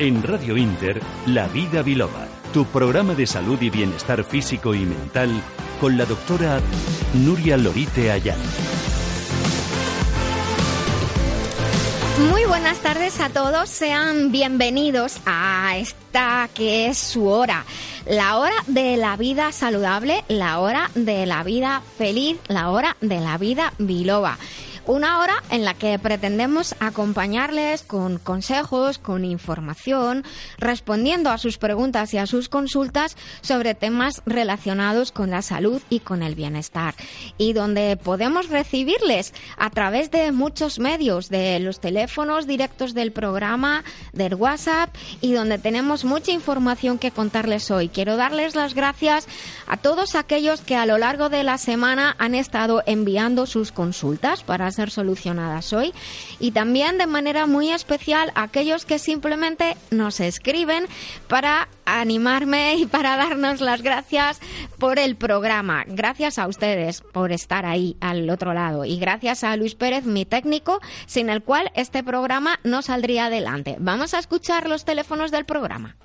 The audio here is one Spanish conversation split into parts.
En Radio Inter, La Vida Biloba, tu programa de salud y bienestar físico y mental con la doctora Nuria Lorite Ayala. Muy buenas tardes a todos, sean bienvenidos a esta que es su hora, la hora de la vida saludable, la hora de la vida feliz, la hora de la vida biloba. Una hora en la que pretendemos acompañarles con consejos, con información, respondiendo a sus preguntas y a sus consultas sobre temas relacionados con la salud y con el bienestar. Y donde podemos recibirles a través de muchos medios, de los teléfonos directos del programa, del WhatsApp y donde tenemos mucha información que contarles hoy. Quiero darles las gracias a todos aquellos que a lo largo de la semana han estado enviando sus consultas para ser solucionadas hoy y también de manera muy especial aquellos que simplemente nos escriben para animarme y para darnos las gracias por el programa. Gracias a ustedes por estar ahí al otro lado y gracias a Luis Pérez, mi técnico, sin el cual este programa no saldría adelante. Vamos a escuchar los teléfonos del programa.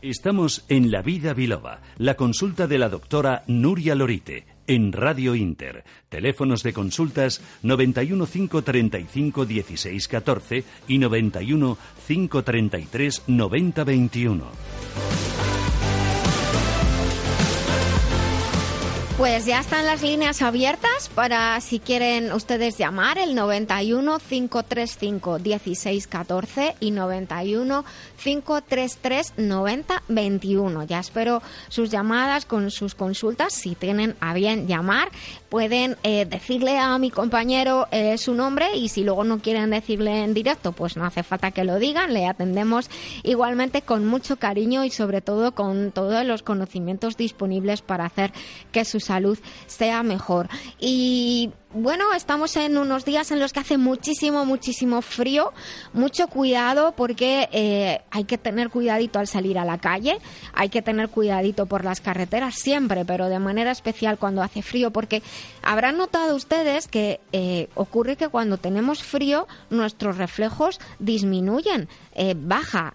Estamos en La Vida Biloba, la consulta de la doctora Nuria Lorite en Radio Inter. Teléfonos de consultas 91 535 16 14 y 91 533 90 21. Pues ya están las líneas abiertas para si quieren ustedes llamar el 91 535 1614 y 91 533 90 21. Ya espero sus llamadas con sus consultas. Si tienen a bien llamar, pueden eh, decirle a mi compañero eh, su nombre y si luego no quieren decirle en directo, pues no hace falta que lo digan. Le atendemos igualmente con mucho cariño y sobre todo con todos los conocimientos disponibles para hacer que sus salud sea mejor. Y bueno, estamos en unos días en los que hace muchísimo, muchísimo frío. Mucho cuidado porque eh, hay que tener cuidadito al salir a la calle, hay que tener cuidadito por las carreteras siempre, pero de manera especial cuando hace frío, porque habrán notado ustedes que eh, ocurre que cuando tenemos frío nuestros reflejos disminuyen, eh, baja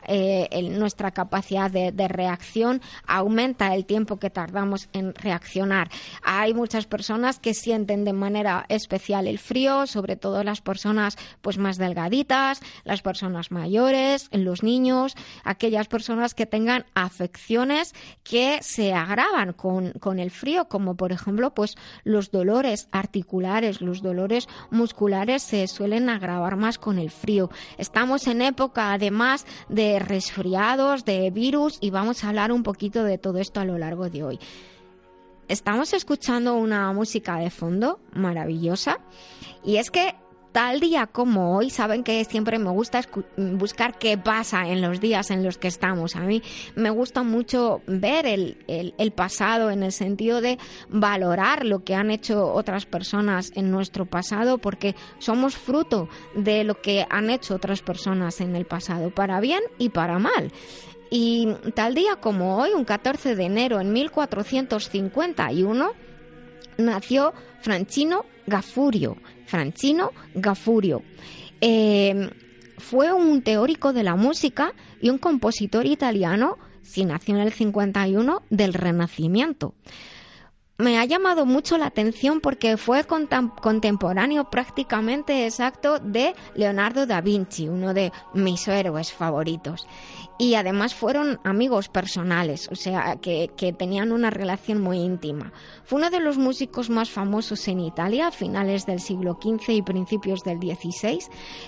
nuestra capacidad de reacción, aumenta el tiempo que tardamos en reaccionar. Hay muchas personas que sienten de manera especial el frío, sobre todo las personas pues más delgaditas, las personas mayores, los niños, aquellas personas que tengan afecciones que se agravan con, con el frío, como por ejemplo pues los dolores articulares, los dolores musculares se suelen agravar más con el frío. Estamos en época además de resfriados, de virus y vamos a hablar un poquito de todo esto a lo largo de hoy estamos escuchando una música de fondo maravillosa y es que tal día como hoy, saben que siempre me gusta buscar qué pasa en los días en los que estamos. A mí me gusta mucho ver el, el, pasado en el sentido de valorar lo que han hecho otras personas en nuestro pasado, porque somos fruto de lo que han hecho otras personas en el pasado, para bien y para mal. Y tal día como hoy, un 14 de enero en 1451, nació Francino Gafurio. Francino Gafurio. Eh, fue un teórico de la música y un compositor italiano, si nació en el 51, del Renacimiento me ha llamado mucho la atención porque fue contemporáneo prácticamente exacto de Leonardo da Vinci, uno de mis héroes favoritos. Y además fueron amigos personales, o sea, que, que tenían una relación muy íntima. Fue uno de los músicos más famosos en Italia a finales del siglo XV y principios del XVI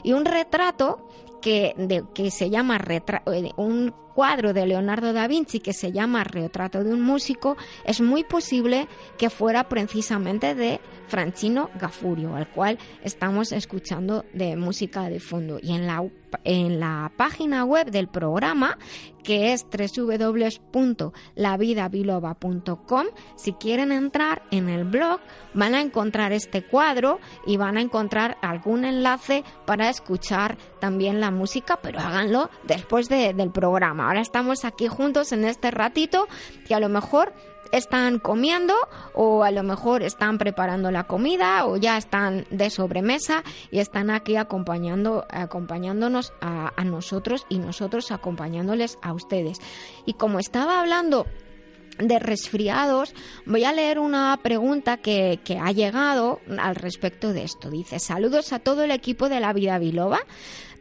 y un retrato que, de, que se llama eh, un cuadro de Leonardo da Vinci que se llama Retrato de un músico, es muy posible que fuera precisamente de Francino Gafurio, al cual estamos escuchando de música de fondo. Y en la, en la página web del programa, que es www.lavidabiloba.com, si quieren entrar en el blog, van a encontrar este cuadro y van a encontrar algún enlace para escuchar también la música, pero háganlo después del programa. Ahora estamos aquí juntos en este ratito que a lo mejor están comiendo o a lo mejor están preparando la comida o ya están de sobremesa y están aquí acompañando, acompañándonos a, nosotros y nosotros acompañándoles a ustedes. Y como estaba hablando de resfriados, voy a leer una pregunta que, que, ha llegado al respecto de esto. Dice, saludos a todo el equipo de la Vida Biloba.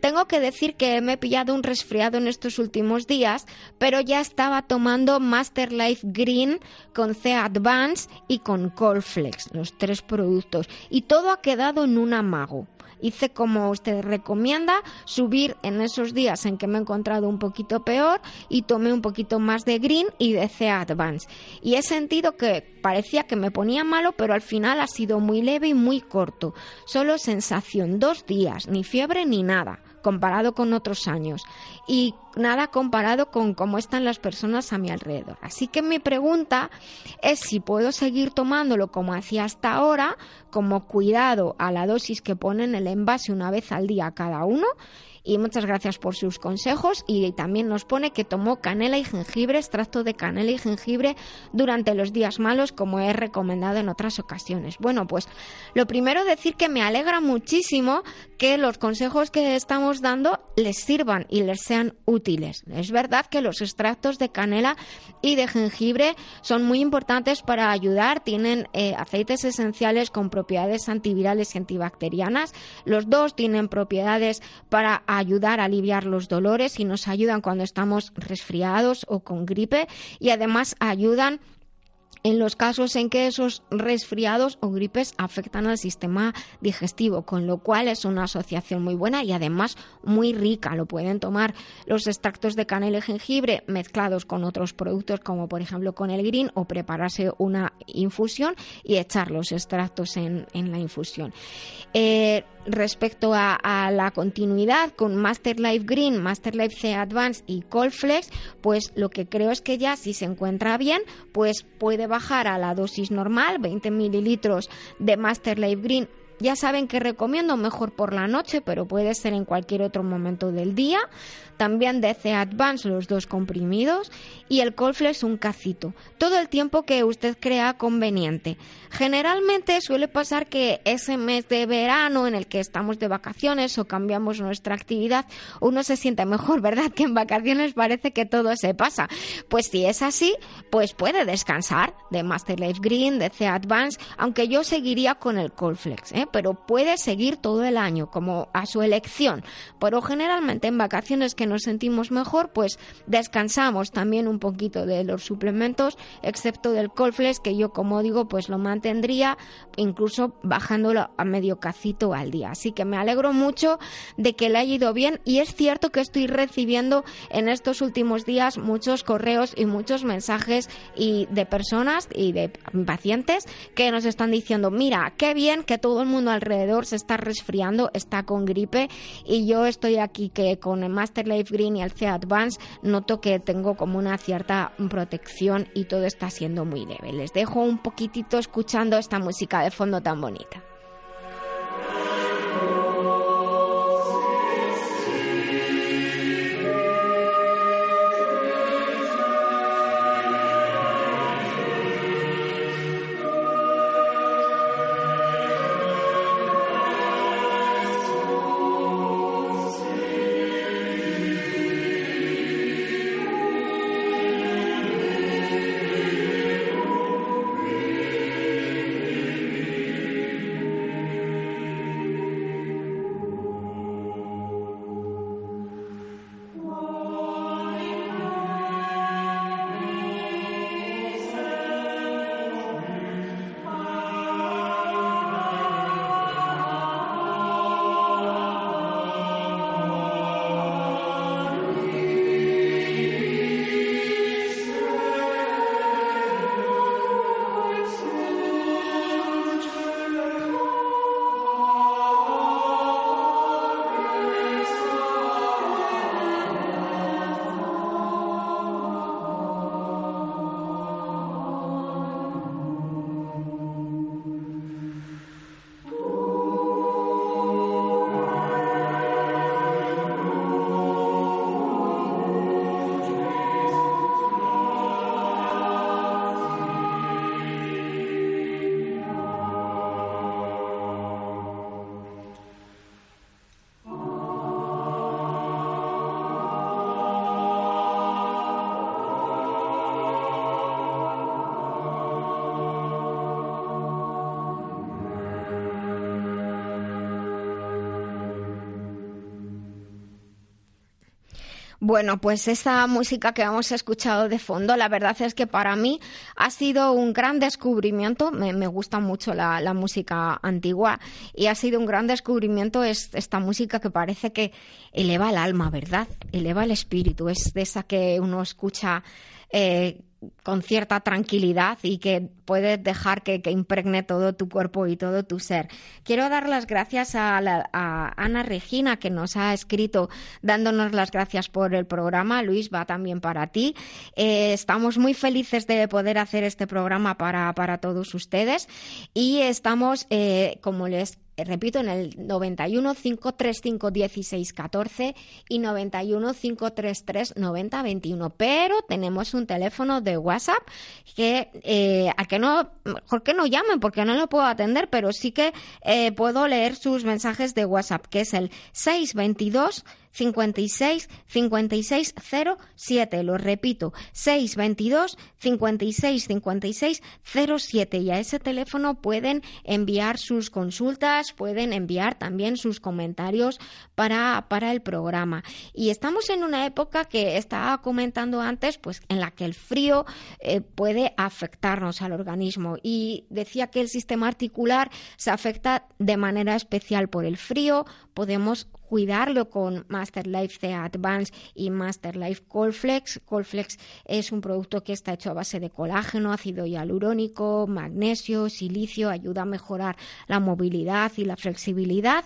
Tengo que decir que me he pillado un resfriado en estos últimos días, pero ya estaba tomando Master Life Green con C Advance y con Colflex, los tres productos, y todo ha quedado en un amago hice como usted recomienda, subir en esos días en que me he encontrado un poquito peor y tomé un poquito más de Green y de C Advance. Y he sentido que parecía que me ponía malo, pero al final ha sido muy leve y muy corto. Solo sensación, dos días, ni fiebre ni nada comparado con otros años y nada comparado con cómo están las personas a mi alrededor. Así que mi pregunta es si puedo seguir tomándolo como hacía hasta ahora, como cuidado a la dosis que ponen el envase una vez al día cada uno y muchas gracias por sus consejos y también nos pone que tomó canela y jengibre, extracto de canela y jengibre durante los días malos como he recomendado en otras ocasiones. Bueno, pues lo primero decir que me alegra muchísimo que los consejos que estamos dando les sirvan y les sean útiles. Es verdad que los extractos de canela y de jengibre son muy importantes para ayudar, tienen eh, aceites esenciales con propiedades antivirales y antibacterianas. Los dos tienen propiedades para ayudar a aliviar los dolores y nos ayudan cuando estamos resfriados o con gripe y además ayudan en los casos en que esos resfriados o gripes afectan al sistema digestivo, con lo cual es una asociación muy buena y además muy rica. Lo pueden tomar los extractos de canela y jengibre mezclados con otros productos como por ejemplo con el green o prepararse una infusión y echar los extractos en, la infusión. Eh, respecto a, la continuidad con Master Life Green, Master Life C Advance y Colflex, pues lo que creo es que ya si se encuentra bien, pues puede bajar a la dosis normal, 20 mililitros de Master Life Green ya saben que recomiendo mejor por la noche, pero puede ser en cualquier otro momento del día. También DC Advance los dos comprimidos y el Colflex un cacito. Todo el tiempo que usted crea conveniente. Generalmente suele pasar que ese mes de verano en el que estamos de vacaciones o cambiamos nuestra actividad, uno se siente mejor, ¿verdad? Que en vacaciones parece que todo se pasa. Pues si es así, pues puede descansar de Master Life Green, de Advance, aunque yo seguiría con el Colflex, ¿eh? Pero puede seguir todo el año como a su elección. Pero generalmente en vacaciones que nos sentimos mejor, pues descansamos también un poquito de los suplementos, excepto del Colflex que yo como digo pues lo mantendría incluso bajándolo a medio cacito al día. Así que me alegro mucho de que le haya ido bien y es cierto que estoy recibiendo en estos últimos días muchos correos y muchos mensajes y de personas y de pacientes que nos están diciendo, mira, qué bien que todo el mundo alrededor se está resfriando, está con gripe y yo estoy aquí que con el Master Life Green y el C Advance noto que tengo como una cierta protección y todo está siendo muy leve. Les dejo un poquitito escuchando esta música de fondo tan bonita. Bueno, pues esa música que hemos escuchado de fondo, la verdad es que para mí ha sido un gran descubrimiento. Me, gusta mucho la, música antigua y ha sido un gran descubrimiento esta música que parece que eleva el alma, ¿verdad? Eleva el espíritu. Es de esa que uno escucha eh, con cierta tranquilidad y que puedes dejar que, impregne todo tu cuerpo y todo tu ser. Quiero dar las gracias a, Ana Regina que nos ha escrito dándonos las gracias por el programa. Luis, va también para ti. Eh, estamos muy felices de poder hacer este programa para, para todos ustedes y estamos, eh, como les repito, en el 91 535 16 14 y 91 533 90 21. Pero tenemos un teléfono de WhatsApp que eh, a que no, mejor que no llamen porque no lo puedo atender, pero sí que eh, puedo leer sus mensajes de WhatsApp, que es el 622 56 56 07. Lo repito, 622 56 56 07. Y a ese teléfono pueden enviar sus consultas, pueden enviar también sus comentarios para, para el programa. Y estamos en una época que estaba comentando antes, pues en la que el frío eh, puede afectarnos al organismo. Y decía que el sistema articular se afecta de manera especial por el frío. Podemos cuidarlo con Master Life C Advance y Master Life Colflex. Colflex es un producto que está hecho a base de colágeno, ácido hialurónico, magnesio, silicio, ayuda a mejorar la movilidad y la flexibilidad.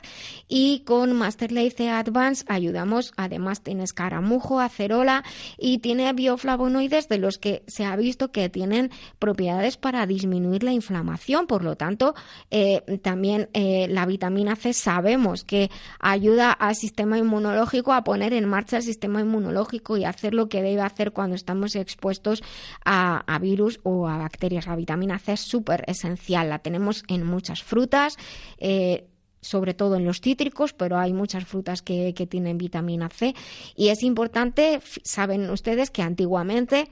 Y con Master Life C Advance ayudamos, además tiene escaramujo, acerola y tiene bioflavonoides de los que se ha visto que tienen propiedades para disminuir la inflamación. Por lo tanto, eh, también eh, la vitamina C sabemos que ayuda al sistema inmunológico a poner en marcha el sistema inmunológico y hacer lo que debe hacer cuando estamos expuestos a, virus o a bacterias. La vitamina C es súper esencial, la tenemos en muchas frutas. Eh, sobre todo en los cítricos, pero hay muchas frutas que, que, tienen vitamina C. Y es importante, saben ustedes que antiguamente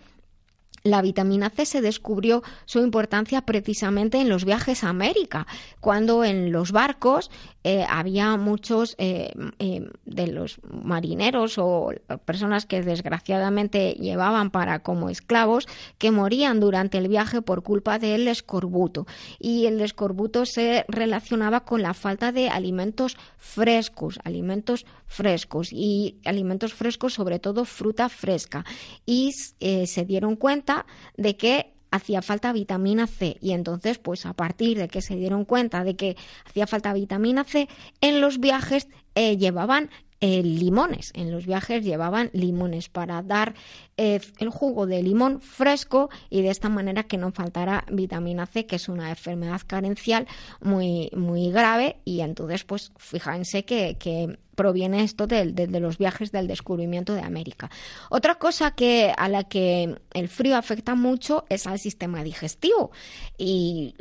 la vitamina C se descubrió su importancia precisamente en los viajes a América, cuando en los barcos eh, había muchos eh, eh, de los marineros o personas que desgraciadamente llevaban para como esclavos que morían durante el viaje por culpa del escorbuto. Y el escorbuto se relacionaba con la falta de alimentos frescos, alimentos frescos y alimentos frescos, sobre todo fruta fresca. Y se dieron cuenta de que hacía falta vitamina C y entonces pues a partir de que se dieron cuenta de que hacía falta vitamina C en los viajes eh, llevaban eh, limones. En los viajes llevaban limones para dar eh, el jugo de limón fresco y de esta manera que no faltara vitamina C, que es una enfermedad carencial muy, muy grave. Y entonces, pues fíjense que, que proviene esto de, los viajes del descubrimiento de América. Otra cosa que a la que el frío afecta mucho es al sistema digestivo y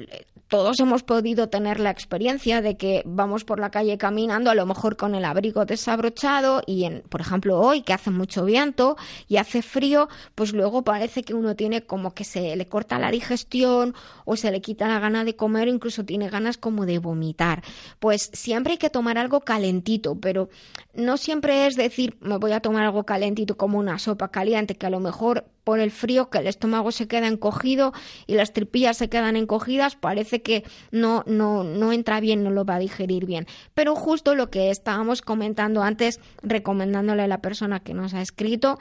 todos hemos podido tener la experiencia de que vamos por la calle caminando, a lo mejor con el abrigo desabrochado y, en, por ejemplo, hoy que hace mucho viento y hace frío, pues luego parece que uno tiene como que se le corta la digestión o se le quita la gana de comer incluso tiene ganas como de vomitar. Pues siempre hay que tomar algo calentito, pero no siempre es decir me voy a tomar algo calentito como una sopa caliente, que a lo mejor por el frío que el estómago se queda encogido y las tripillas se quedan encogidas, parece que no, no, no entra bien, no lo va a digerir bien. Pero justo lo que estábamos comentando antes, recomendándole a la persona que nos ha escrito,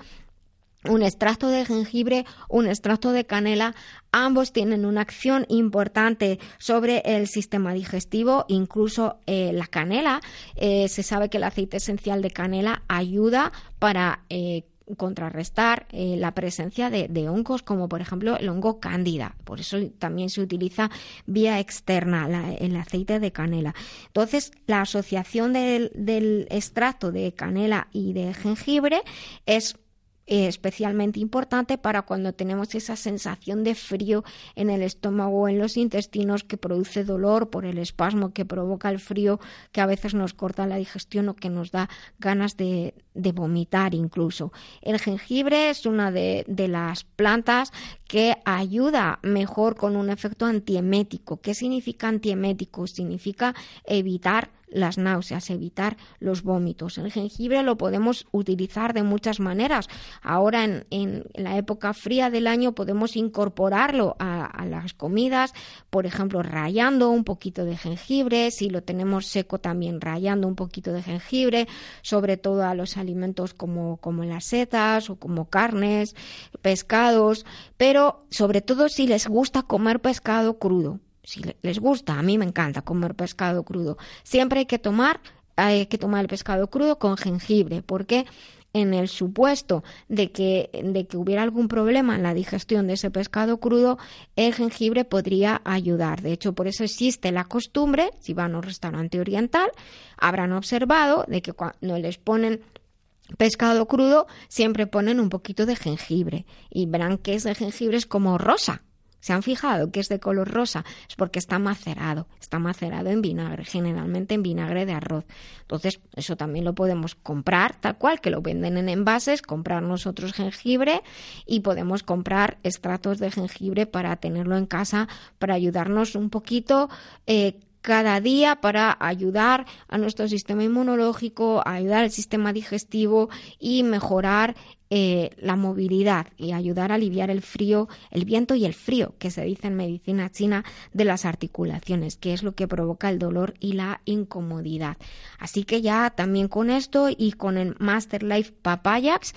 un extracto de jengibre, un extracto de canela, ambos tienen una acción importante sobre el sistema digestivo, incluso eh, la canela. Eh, se sabe que el aceite esencial de canela ayuda para eh, contrarrestar la presencia de, hongos como por ejemplo el hongo cándida. Por eso también se utiliza vía externa el aceite de canela. Entonces, la asociación del, del extracto de canela y de jengibre es especialmente importante para cuando tenemos esa sensación de frío en el estómago o en los intestinos que produce dolor por el espasmo que provoca el frío que a veces nos corta la digestión o que nos da ganas de, vomitar incluso. El jengibre es una de, de las plantas que ayuda mejor con un efecto antiemético. ¿Qué significa antiemético? Significa evitar las náuseas, evitar los vómitos. El jengibre lo podemos utilizar de muchas maneras. Ahora en, la época fría del año podemos incorporarlo a, a, las comidas, por ejemplo, rayando un poquito de jengibre, si lo tenemos seco también rayando un poquito de jengibre, sobre todo a los alimentos como, como las setas o como carnes, pescados, pero sobre todo si les gusta comer pescado crudo si les gusta, a mí me encanta comer pescado crudo. Siempre hay que tomar, hay que tomar el pescado crudo con jengibre, porque en el supuesto de que, de que hubiera algún problema en la digestión de ese pescado crudo, el jengibre podría ayudar. De hecho, por eso existe la costumbre, si van a un restaurante oriental, habrán observado de que cuando les ponen pescado crudo, siempre ponen un poquito de jengibre y verán que ese jengibre es como rosa, ¿Se han fijado que es de color rosa? Es porque está macerado, está macerado en vinagre, generalmente en vinagre de arroz. Entonces, eso también lo podemos comprar tal cual, que lo venden en envases, comprar nosotros jengibre y podemos comprar extractos de jengibre para tenerlo en casa, para ayudarnos un poquito eh, cada día para ayudar a nuestro sistema inmunológico, ayudar al sistema digestivo y mejorar eh, la movilidad y ayudar a aliviar el frío, el viento y el frío, que se dice en medicina china, de las articulaciones, que es lo que provoca el dolor y la incomodidad. Así que ya también con esto y con el Master Life Papayax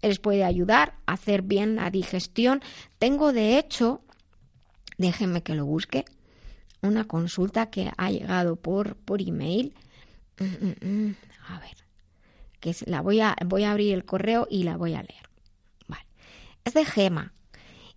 les puede ayudar a hacer bien la digestión. Tengo de hecho, déjenme que lo busque, una consulta que ha llegado por, por email. Mm, mm, mm. A ver que la voy a, voy a abrir el correo y la voy a leer. Vale. Es de Gema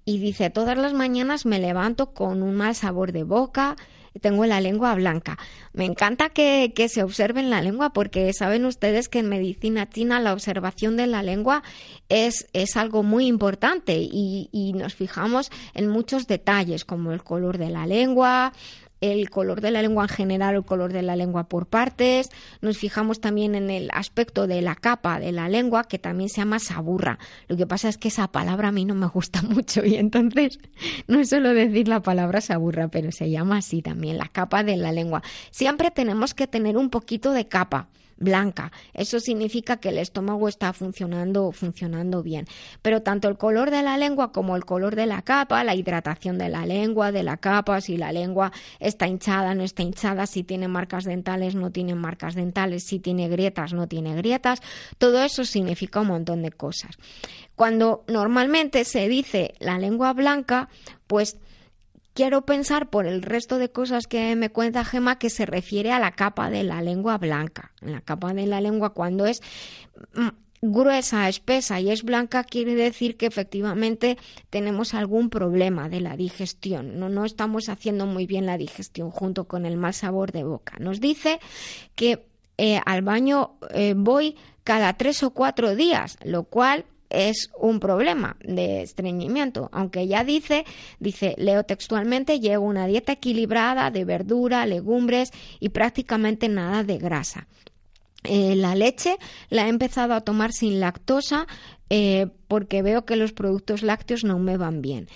y dice, todas las mañanas me levanto con un mal sabor de boca, tengo la lengua blanca. Me encanta que, se observen la lengua porque saben ustedes que en medicina china la observación de la lengua es, es algo muy importante y, y, nos fijamos en muchos detalles como el color de la lengua, el color de la lengua en general, el color de la lengua por partes. Nos fijamos también en el aspecto de la capa de la lengua, que también se llama saburra. Lo que pasa es que esa palabra a mí no me gusta mucho y entonces no suelo decir la palabra saburra, pero se llama así también, la capa de la lengua. Siempre tenemos que tener un poquito de capa blanca. Eso significa que el estómago está funcionando, funcionando bien. Pero tanto el color de la lengua como el color de la capa, la hidratación de la lengua, de la capa, si la lengua está hinchada, no está hinchada, si tiene marcas dentales, no tiene marcas dentales, si tiene grietas, no tiene grietas, todo eso significa un montón de cosas. Cuando normalmente se dice la lengua blanca, pues quiero pensar por el resto de cosas que me cuenta Gema que se refiere a la capa de la lengua blanca. La capa de la lengua cuando es mm, gruesa, espesa y es blanca quiere decir que efectivamente tenemos algún problema de la digestión. No, no estamos haciendo muy bien la digestión junto con el mal sabor de boca. Nos dice que eh, al baño eh, voy cada tres o cuatro días, lo cual es un problema de estreñimiento, aunque ya dice, dice, leo textualmente, llevo una dieta equilibrada de verdura, legumbres y prácticamente nada de grasa. Eh, la leche la he empezado a tomar sin lactosa eh, porque veo que los productos lácteos no me van bien.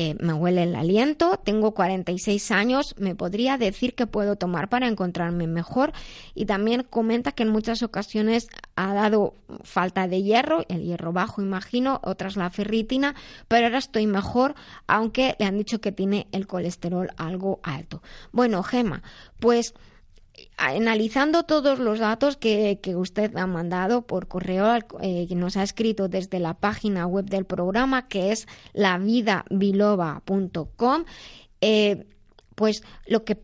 Eh, me huele el aliento, tengo 46 años, me podría decir que puedo tomar para encontrarme mejor y también comenta que en muchas ocasiones ha dado falta de hierro, el hierro bajo imagino, otras la ferritina, pero ahora estoy mejor, aunque le han dicho que tiene el colesterol algo alto. Bueno, Gema, pues analizando todos los datos que, usted ha mandado por correo, eh, que nos ha escrito desde la página web del programa, que es lavidabiloba.com, eh, pues lo que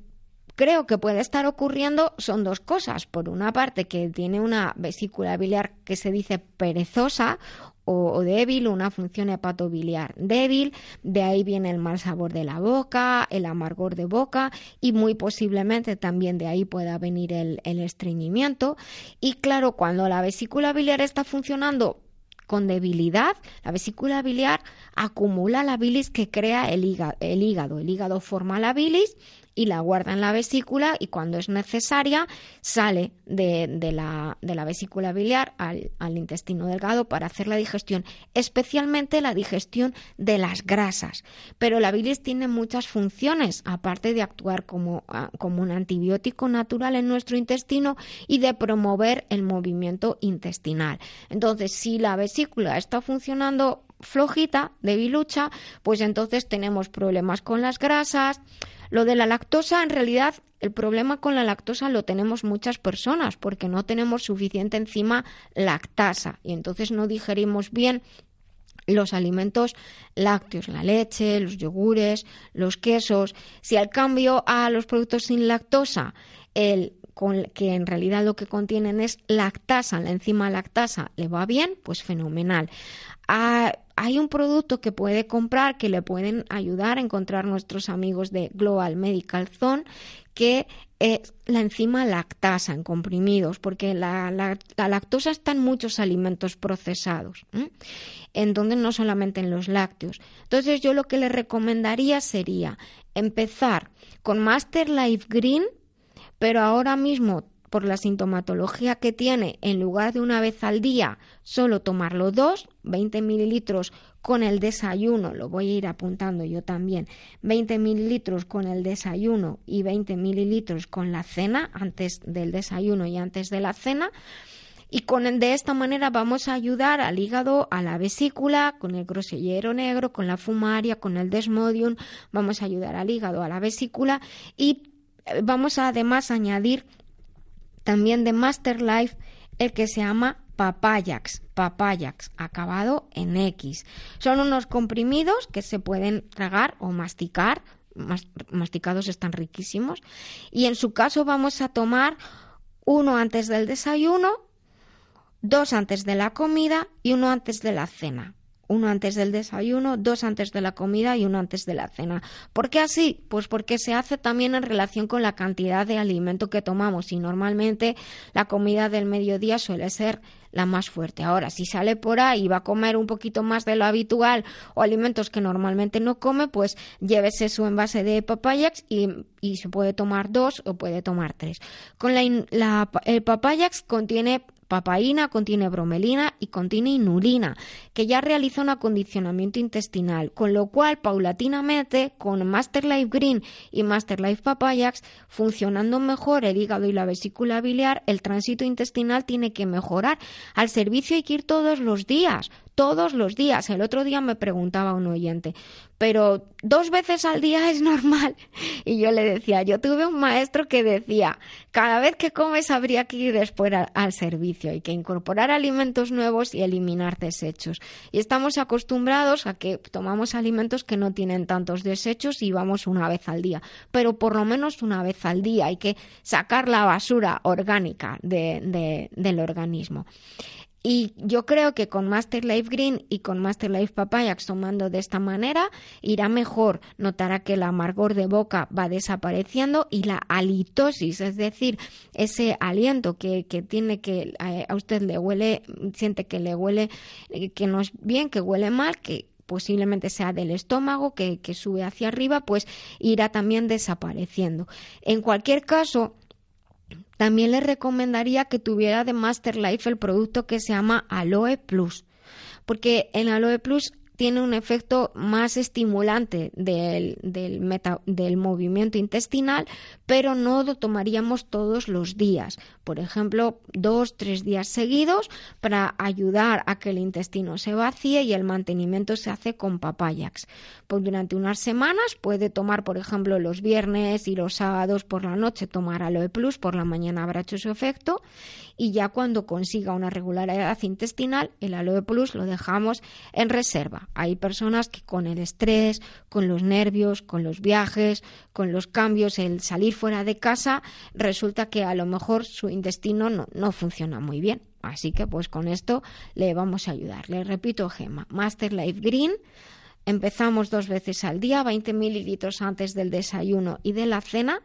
creo que puede estar ocurriendo son dos cosas. Por una parte, que tiene una vesícula biliar que se dice perezosa o, débil, una función hepatobiliar débil, de ahí viene el mal sabor de la boca, el amargor de boca y muy posiblemente también de ahí pueda venir el, el estreñimiento. Y claro, cuando la vesícula biliar está funcionando con debilidad, la vesícula biliar acumula la bilis que crea el hígado. El hígado, el hígado forma la bilis y la guarda en la vesícula y cuando es necesaria sale de, la, vesícula biliar al, al, intestino delgado para hacer la digestión, especialmente la digestión de las grasas. Pero la bilis tiene muchas funciones, aparte de actuar como, ah, como un antibiótico natural en nuestro intestino y de promover el movimiento intestinal. Entonces, si la vesícula está funcionando flojita, debilucha, pues entonces tenemos problemas con las grasas. Lo de la lactosa, en realidad, el problema con la lactosa lo tenemos muchas personas porque no tenemos suficiente enzima lactasa y entonces no digerimos bien los alimentos lácteos, la leche, los yogures, los quesos. Si al cambio a los productos sin lactosa, el que en realidad lo que contienen es lactasa, la enzima lactasa, le va bien, pues fenomenal. Ah, hay un producto que puede comprar que le pueden ayudar a encontrar nuestros amigos de Global Medical Zone que es la enzima lactasa en comprimidos, porque la, lactosa está en muchos alimentos procesados, en donde no solamente en los lácteos. Entonces yo lo que le recomendaría sería empezar con Master Life Green, pero ahora mismo por la sintomatología que tiene, en lugar de una vez al día, solo tomarlo dos, 20 mililitros con el desayuno, lo voy a ir apuntando yo también, 20 mililitros con el desayuno y 20 mililitros con la cena, antes del desayuno y antes de la cena. Y con, de esta manera vamos a ayudar al hígado, a la vesícula, con el grosellero negro, con la fumaria, con el desmodium, vamos a ayudar al hígado, a la vesícula y vamos a además añadir también de Master Life el que se llama Papayax, Papayax, acabado en X. Son unos comprimidos que se pueden tragar o masticar, masticados están riquísimos, y en su caso vamos a tomar uno antes del desayuno, dos antes de la comida y uno antes de la cena uno antes del desayuno, dos antes de la comida y uno antes de la cena. ¿Por qué así? Pues porque se hace también en relación con la cantidad de alimento que tomamos y normalmente la comida del mediodía suele ser la más fuerte. Ahora, si sale por ahí y va a comer un poquito más de lo habitual o alimentos que normalmente no come, pues llévese su envase de papayax y, y se puede tomar dos o puede tomar tres. Con la, el papayax contiene papaína, contiene bromelina y contiene inulina, que ya realiza un acondicionamiento intestinal, con lo cual paulatinamente con Master Life Green y Master Life Papayax, funcionando mejor el hígado y la vesícula biliar, el tránsito intestinal tiene que mejorar. Al servicio hay que ir todos los días, todos los días. El otro día me preguntaba un oyente, pero dos veces al día es normal. Y yo le decía, yo tuve un maestro que decía, cada vez que comes habría que ir después al servicio, hay que incorporar alimentos nuevos y eliminar desechos. Y estamos acostumbrados a que tomamos alimentos que no tienen tantos desechos y vamos una vez al día, pero por lo menos una vez al día hay que sacar la basura orgánica del organismo. Y yo creo que con Master Life Green y con Master Life Papayax tomando de esta manera irá mejor. Notará que el amargor de boca va desapareciendo y la halitosis, es decir, ese aliento que, que tiene que eh, a usted le huele, siente que le huele, eh, que no es bien, que huele mal, que posiblemente sea del estómago que, que sube hacia arriba, pues irá también desapareciendo. En cualquier caso, también le recomendaría que tuviera de Master Life el producto que se llama Aloe Plus, porque en Aloe Plus tiene un efecto más estimulante del, del, movimiento intestinal, pero no lo tomaríamos todos los días. Por ejemplo, dos, tres días seguidos para ayudar a que el intestino se vacíe y el mantenimiento se hace con papayax. Pues durante unas semanas puede tomar, por ejemplo, los viernes y los sábados por la noche tomar Aloe Plus, por la mañana habrá hecho su efecto y ya cuando consiga una regularidad intestinal, el Aloe Plus lo dejamos en reserva. Hay personas que con el estrés, con los nervios, con los viajes, con los cambios, el salir fuera de casa, resulta que a lo mejor su intestino no, funciona muy bien. Así que pues con esto le vamos a ayudar. Le repito, Gema, Master Life Green. Empezamos dos veces al día, 20 mililitros antes del desayuno y de la cena.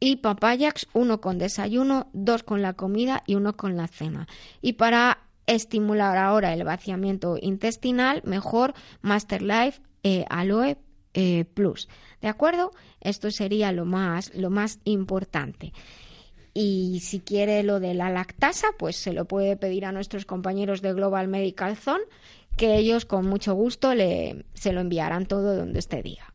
Y papayax, uno con desayuno, dos con la comida y uno con la cena. Y para estimular ahora el vaciamiento intestinal, mejor Master Life eh, Aloe eh, Plus. ¿De acuerdo? Esto sería lo más, lo más importante. Y si quiere lo de la lactasa, pues se lo puede pedir a nuestros compañeros de Global Medical Zone, que ellos con mucho gusto le, se lo enviarán todo donde usted diga.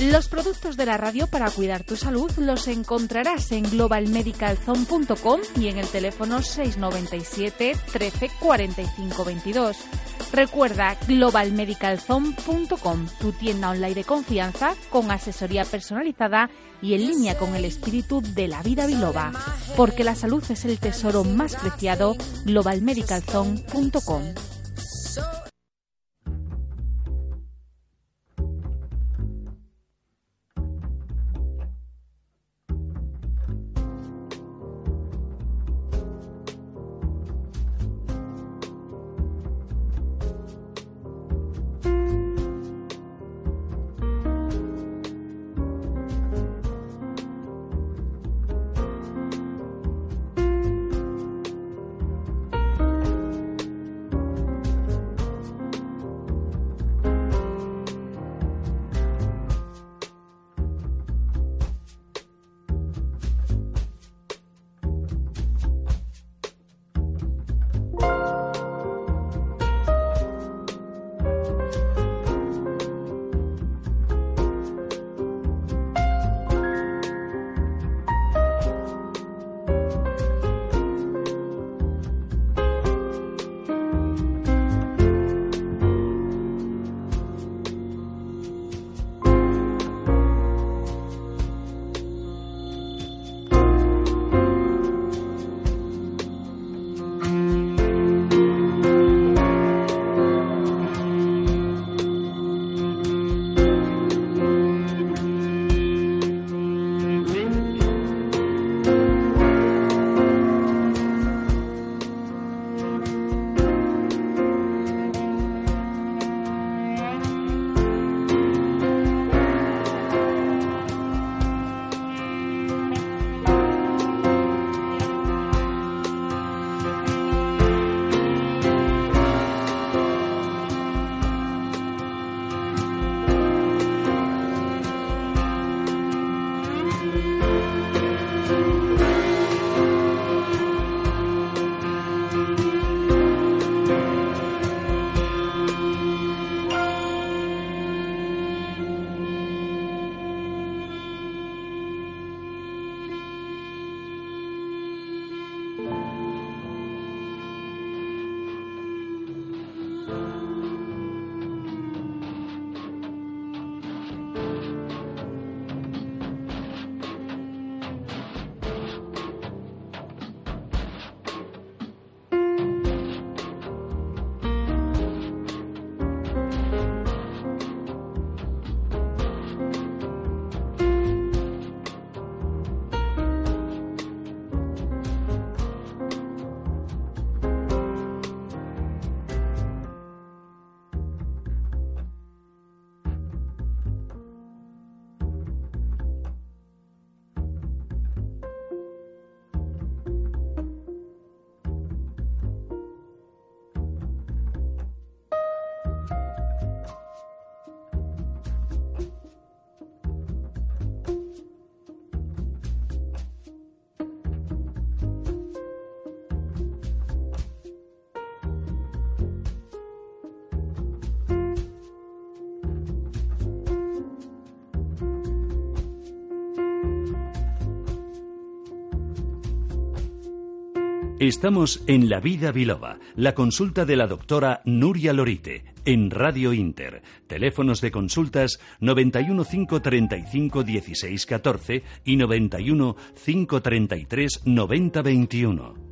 Los productos de la radio para cuidar tu salud los encontrarás en globalmedicalzone.com y en el teléfono 697 13 45 22. Recuerda globalmedicalzone.com, tu tienda online de confianza con asesoría personalizada y en línea con el espíritu de la vida biloba. Porque la salud es el tesoro más preciado, globalmedicalzone.com. Estamos en La Vida Biloba, la consulta de la doctora Nuria Lorite, en Radio Inter. Teléfonos de consultas 91 535 16 14 y 91 533 90 21.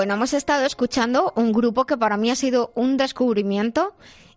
Bueno, hemos estado escuchando un grupo que para mí ha sido un descubrimiento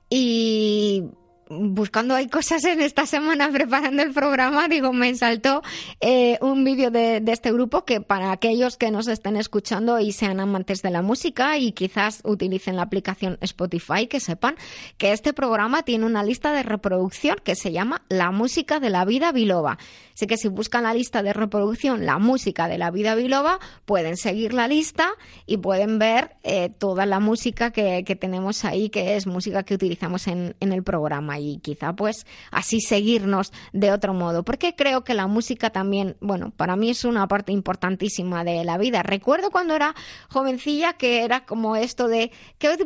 y buscando hay cosas en esta semana preparando el programa, digo, me saltó eh, un vídeo de, este grupo que para aquellos que nos estén escuchando y sean amantes de la música y quizás utilicen la aplicación Spotify, que sepan que este programa tiene una lista de reproducción que se llama La música de la vida biloba. Así que si buscan la lista de reproducción La música de la vida biloba, pueden seguir la lista y pueden ver eh, toda la música que, tenemos ahí, que es música que utilizamos en, en el programa y quizá pues así seguirnos de otro modo. Porque creo que la música también, bueno, para mí es una parte importantísima de la vida. Recuerdo cuando era jovencilla que era como esto de ¿qué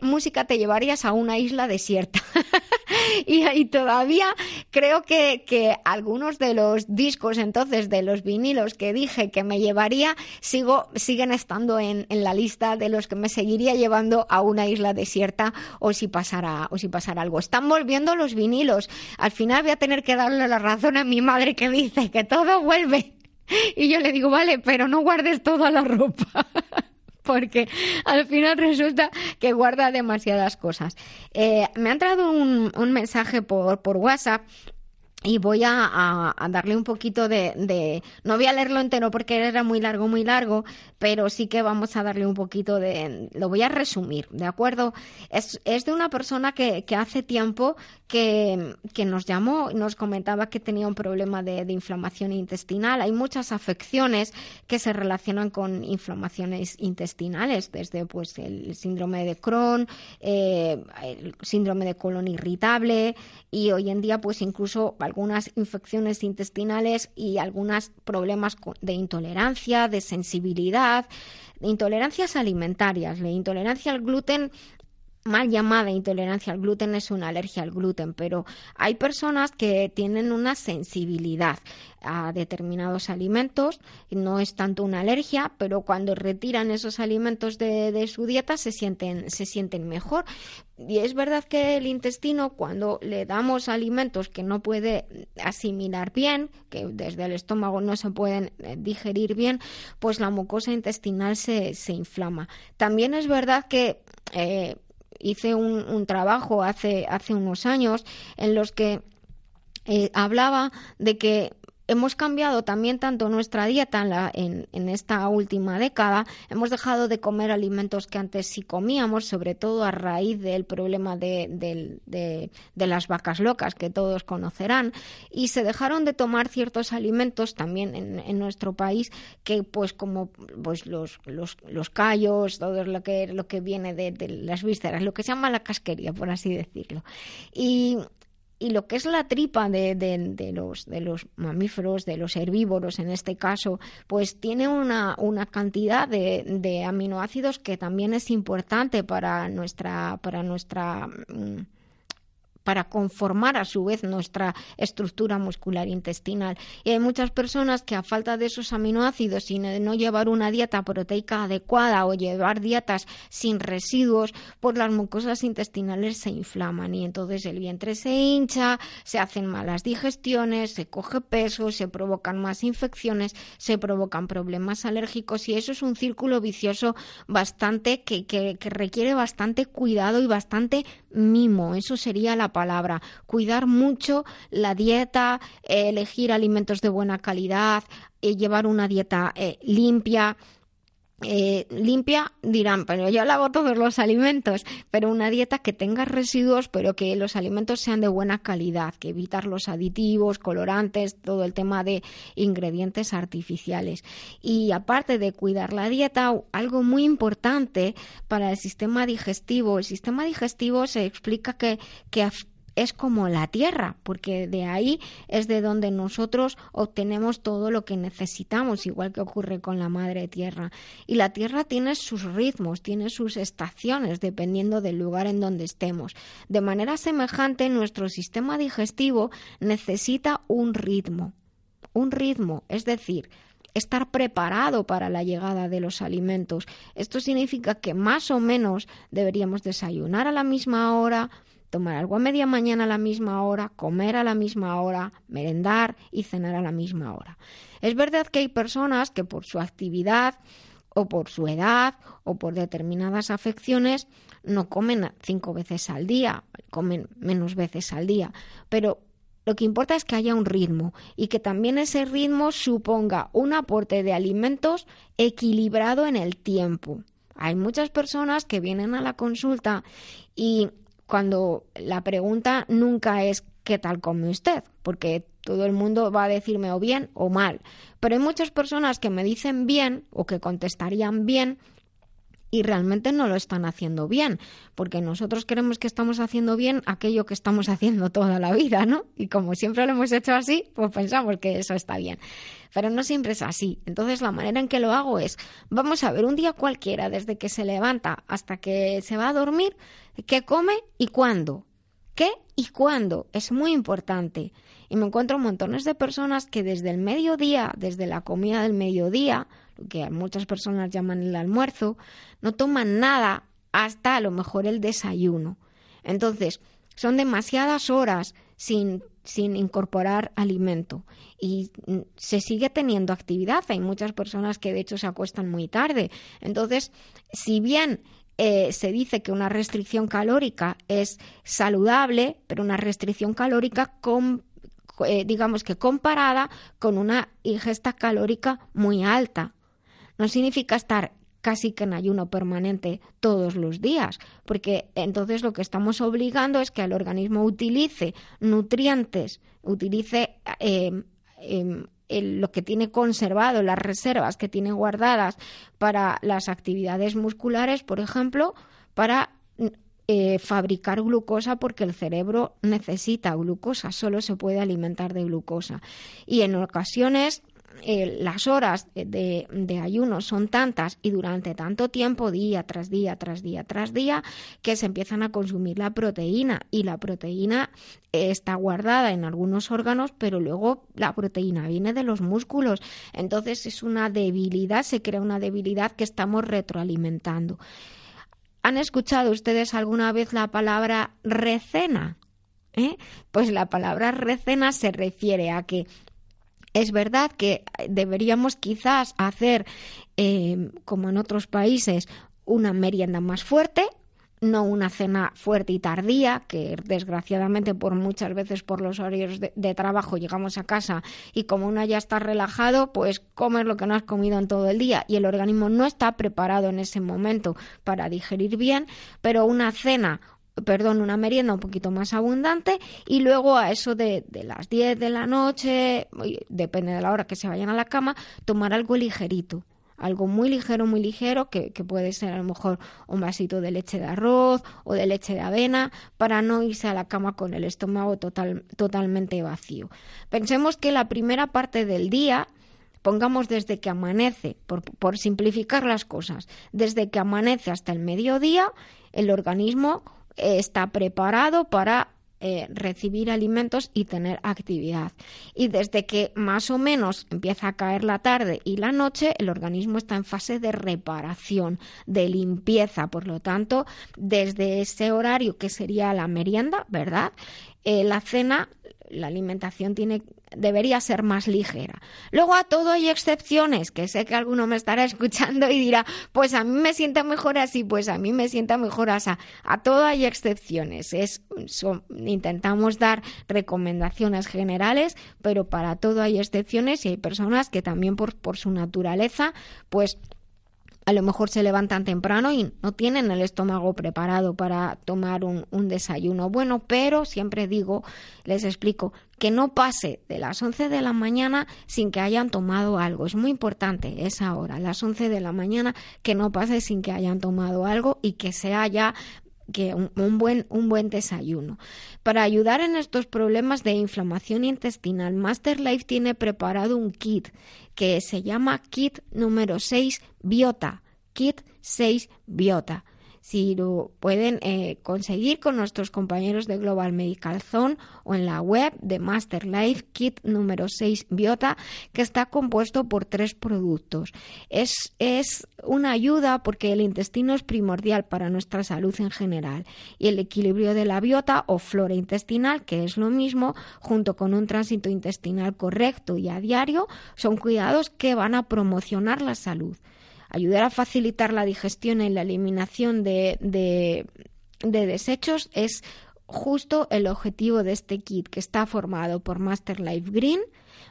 música te llevarías a una isla desierta? y, y, todavía creo que, que algunos de los discos entonces, de los vinilos que dije que me llevaría, sigo, siguen estando en, en la lista de los que me seguiría llevando a una isla desierta o si pasara, o si pasara algo. Están volviendo los vinilos. Al final voy a tener que darle la razón a mi madre que dice que todo vuelve. Y yo le digo, vale, pero no guardes toda la ropa. porque al final resulta que guarda demasiadas cosas. Eh, me ha entrado un, un mensaje por, por WhatsApp y voy a, darle un poquito de, No voy a leerlo entero porque era muy largo, muy largo, pero sí que vamos a darle un poquito de... Lo voy a resumir, ¿de acuerdo? Es, es de una persona que, que hace tiempo que, que, nos llamó, nos comentaba que tenía un problema de, de, inflamación intestinal. Hay muchas afecciones que se relacionan con inflamaciones intestinales, desde pues el síndrome de Crohn, eh, el síndrome de colon irritable y hoy en día pues incluso algunas infecciones intestinales y algunos problemas de intolerancia, de sensibilidad, intolerancias alimentarias. La intolerancia al gluten mal llamada intolerancia al gluten es una alergia al gluten, pero hay personas que tienen una sensibilidad a determinados alimentos, no es tanto una alergia, pero cuando retiran esos alimentos de, su dieta se sienten, se sienten mejor. Y es verdad que el intestino, cuando le damos alimentos que no puede asimilar bien, que desde el estómago no se pueden eh, digerir bien, pues la mucosa intestinal se, se inflama. También es verdad que eh, hice un, trabajo hace, hace unos años en los que eh, hablaba de que hemos cambiado también tanto nuestra dieta en, la, en, esta última década, hemos dejado de comer alimentos que antes sí comíamos, sobre todo a raíz del problema de, las vacas locas que todos conocerán, y se dejaron de tomar ciertos alimentos también en, nuestro país que pues como pues los, los, los callos, todo lo que, lo que viene de las vísceras, lo que se llama la casquería, por así decirlo. Y y lo que es la tripa de, de, los, de los mamíferos, de los herbívoros en este caso, pues tiene una, una cantidad de, de aminoácidos que también es importante para nuestra, para nuestra mm, para conformar a su vez nuestra estructura muscular intestinal. Y hay muchas personas que a falta de esos aminoácidos y no llevar una dieta proteica adecuada o llevar dietas sin residuos, pues las mucosas intestinales se inflaman y entonces el vientre se hincha, se hacen malas digestiones, se coge peso, se provocan más infecciones, se provocan problemas alérgicos y eso es un círculo vicioso bastante que, que, que requiere bastante cuidado y bastante mimo. Eso sería la palabra. Cuidar mucho la dieta, elegir alimentos de buena calidad, eh, llevar una dieta eh, limpia, eh, limpia, dirán, pero yo lavo todos los alimentos, pero una dieta que tenga residuos, pero que los alimentos sean de buena calidad, que evitar los aditivos, colorantes, todo el tema de ingredientes artificiales. Y aparte de cuidar la dieta, algo muy importante para el sistema digestivo, el sistema digestivo se explica que, que es como la tierra, porque de ahí es de donde nosotros obtenemos todo lo que necesitamos, igual que ocurre con la madre tierra. Y la tierra tiene sus ritmos, tiene sus estaciones, dependiendo del lugar en donde estemos. De manera semejante, nuestro sistema digestivo necesita un ritmo. Un ritmo, es decir, estar preparado para la llegada de los alimentos. Esto significa que más o menos deberíamos desayunar a la misma hora, tomar algo a media mañana a la misma hora, comer a la misma hora, merendar y cenar a la misma hora. Es verdad que hay personas que por su actividad o por su edad o por determinadas afecciones no comen cinco veces al día, comen menos veces al día, pero lo que importa es que haya un ritmo y que también ese ritmo suponga un aporte de alimentos equilibrado en el tiempo. Hay muchas personas que vienen a la consulta y cuando la pregunta nunca es ¿qué tal come usted? Porque todo el mundo va a decirme o bien o mal. Pero hay muchas personas que me dicen bien o que contestarían bien y realmente no lo están haciendo bien, porque nosotros creemos que estamos haciendo bien aquello que estamos haciendo toda la vida, ¿no? Y como siempre lo hemos hecho así, pues pensamos que eso está bien. Pero no siempre es así. Entonces la manera en que lo hago es, vamos a ver un día cualquiera, desde que se levanta hasta que se va a dormir, qué come y cuándo. ¿Qué y cuándo? Es muy importante. Y me encuentro montones de personas que desde el mediodía, desde la comida del mediodía, lo que muchas personas llaman el almuerzo, no toman nada hasta a lo mejor el desayuno. Entonces, son demasiadas horas sin, sin incorporar alimento y se sigue teniendo actividad. Hay muchas personas que de hecho se acuestan muy tarde. Entonces, si bien eh, se dice que una restricción calórica es saludable, pero una restricción calórica con eh, digamos que comparada con una ingesta calórica muy alta. No significa estar casi que en ayuno permanente todos los días, porque entonces lo que estamos obligando es que el organismo utilice nutrientes, utilice em, em, lo que tiene conservado, las reservas que tiene guardadas para las actividades musculares, por ejemplo, para eh, fabricar glucosa porque el cerebro necesita glucosa, solo se puede alimentar de glucosa. Y en ocasiones eh, las horas de, ayuno son tantas y durante tanto tiempo, día tras día, tras día, tras día, que se empiezan a consumir la proteína y la proteína está guardada en algunos órganos, pero luego la proteína viene de los músculos. Entonces es una debilidad, se crea una debilidad que estamos retroalimentando. ¿Han escuchado ustedes alguna vez la palabra recena? ¿Eh? Pues la palabra recena se refiere a que es verdad que deberíamos quizás hacer, eh, como en otros países, una merienda más fuerte, no una cena fuerte y tardía, que desgraciadamente por muchas veces por los horarios de, trabajo llegamos a casa y como uno ya está relajado, pues comes lo que no has comido en todo el día y el organismo no está preparado en ese momento para digerir bien, pero una cena perdón, una merienda un poquito más abundante y luego a eso de, de, las 10 de la noche, depende de la hora que se vayan a la cama, tomar algo ligerito. Algo muy ligero, muy ligero, que, puede ser a lo mejor un vasito de leche de arroz o de leche de avena, para no irse a la cama con el estómago total, totalmente vacío. Pensemos que la primera parte del día, pongamos desde que amanece, por, por, simplificar las cosas, desde que amanece hasta el mediodía, el organismo está preparado para eh, recibir alimentos y tener actividad. Y desde que más o menos empieza a caer la tarde y la noche, el organismo está en fase de reparación, de limpieza. Por lo tanto, desde ese horario que sería la merienda, ¿verdad? Eh, la cena la alimentación tiene debería ser más ligera. Luego a todo hay excepciones, que sé que alguno me estará escuchando y dirá, pues a mí me sienta mejor así, pues a mí me sienta mejor así. A todo hay excepciones. Es, intentamos dar recomendaciones generales, pero para todo hay excepciones y hay personas que también por, por su naturaleza, pues a lo mejor se levantan temprano y no tienen el estómago preparado para tomar un, desayuno bueno, pero siempre digo, les explico, que no pase de las 11 de la mañana sin que hayan tomado algo. Es muy importante esa hora, las 11 de la mañana, que no pase sin que hayan tomado algo y que sea ya que un, buen, un buen desayuno. Para ayudar en estos problemas de inflamación intestinal, Master Life tiene preparado un kit que se llama kit número 6 Biota. Kit 6 Biota si lo pueden eh, conseguir con nuestros compañeros de Global Medical Zone o en la web de Master Life Kit número 6 Biota, que está compuesto por tres productos. Es, es una ayuda porque el intestino es primordial para nuestra salud en general y el equilibrio de la biota o flora intestinal, que es lo mismo, junto con un tránsito intestinal correcto y a diario, son cuidados que van a promocionar la salud. Ayudar a facilitar la digestión y la eliminación de, de, desechos es justo el objetivo de este kit que está formado por Master Life Green,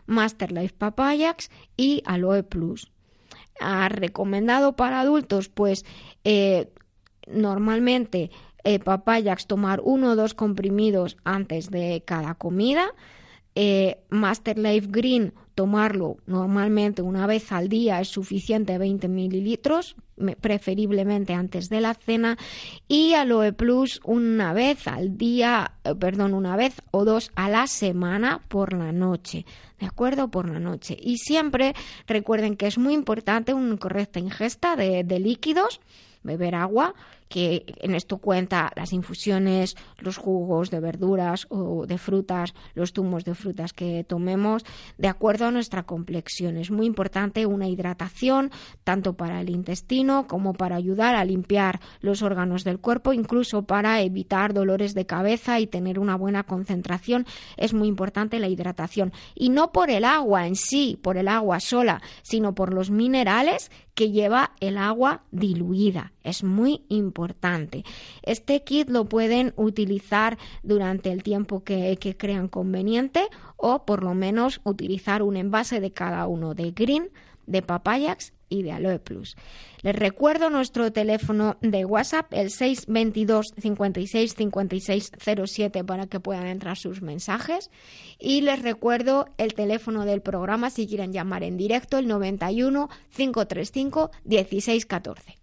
Master Life Papayax y Aloe Plus. Ha recomendado para adultos, pues eh, normalmente eh, Papayax tomar uno o dos comprimidos antes de cada comida. Eh, Master Life Green tomarlo normalmente una vez al día es suficiente 20 mililitros preferiblemente antes de la cena y aloe plus una vez al día eh, perdón una vez o dos a la semana por la noche de acuerdo por la noche. Y siempre recuerden que es muy importante una correcta ingesta de líquidos beber agua que en esto cuenta las infusiones, los jugos de verduras o de frutas, los zumos de frutas que tomemos, de acuerdo a nuestra complexión. Es muy importante una hidratación tanto para el intestino como para ayudar a limpiar los órganos del cuerpo, incluso para evitar dolores de cabeza y tener una buena concentración. Es muy importante la hidratación. Y no por el agua en sí, por el agua sola, sino por los minerales que lleva el agua diluida. Es muy importante. Este kit lo pueden utilizar durante el tiempo que, crean conveniente o por lo menos utilizar un envase de cada uno de Green, de Papayax y de Aloe Plus. Les recuerdo nuestro teléfono de WhatsApp, el 622 56 56 07 para que puedan entrar sus mensajes. Y les recuerdo el teléfono del programa si quieren llamar en directo, el 91 535 1614.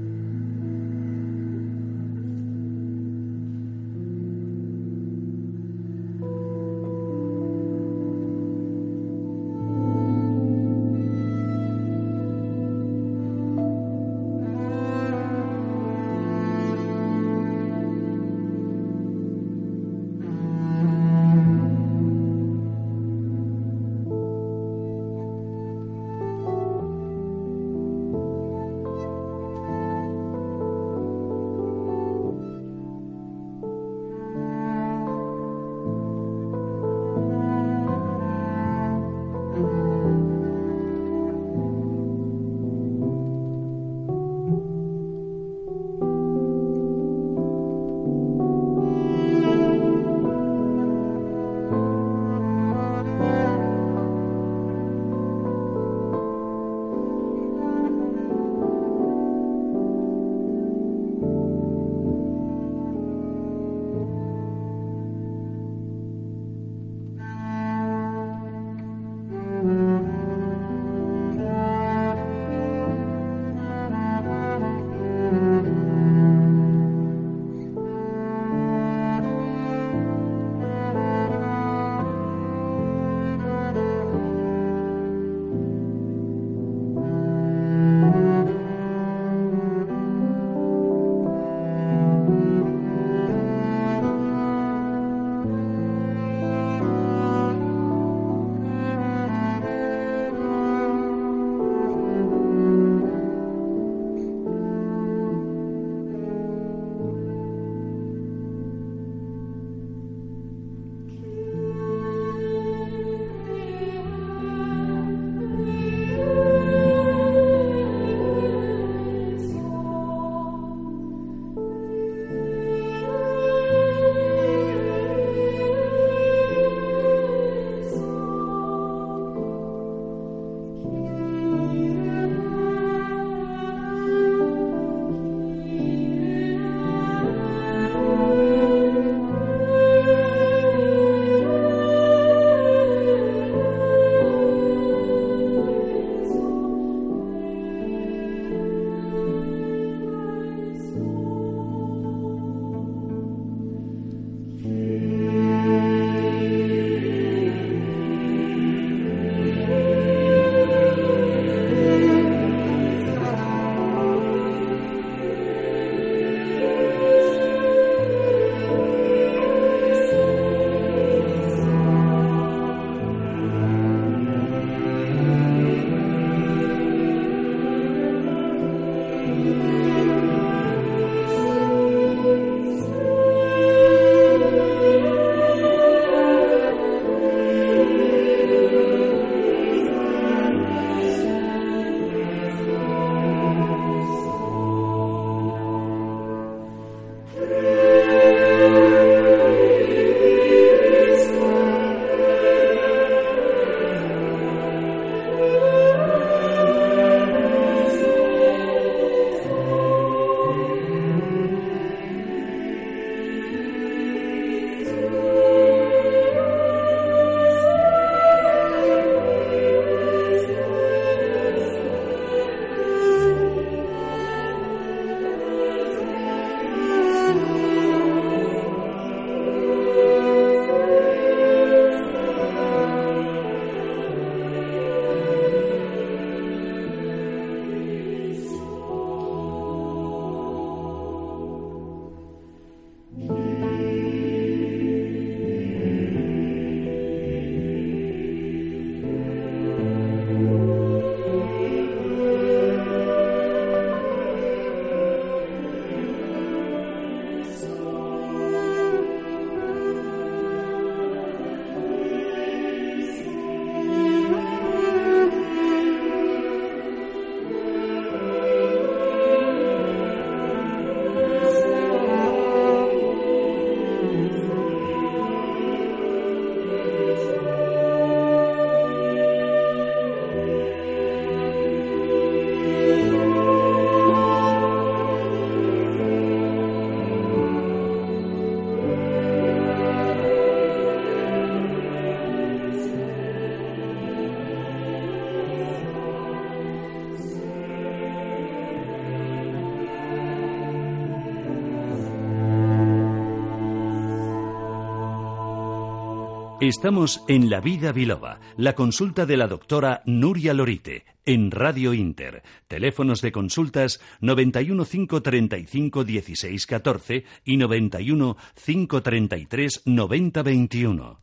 Estamos en La Vida Biloba, la consulta de la doctora Nuria Lorite, en Radio Inter. Teléfonos de consultas 91 535 16 14 y 91 533 90 21.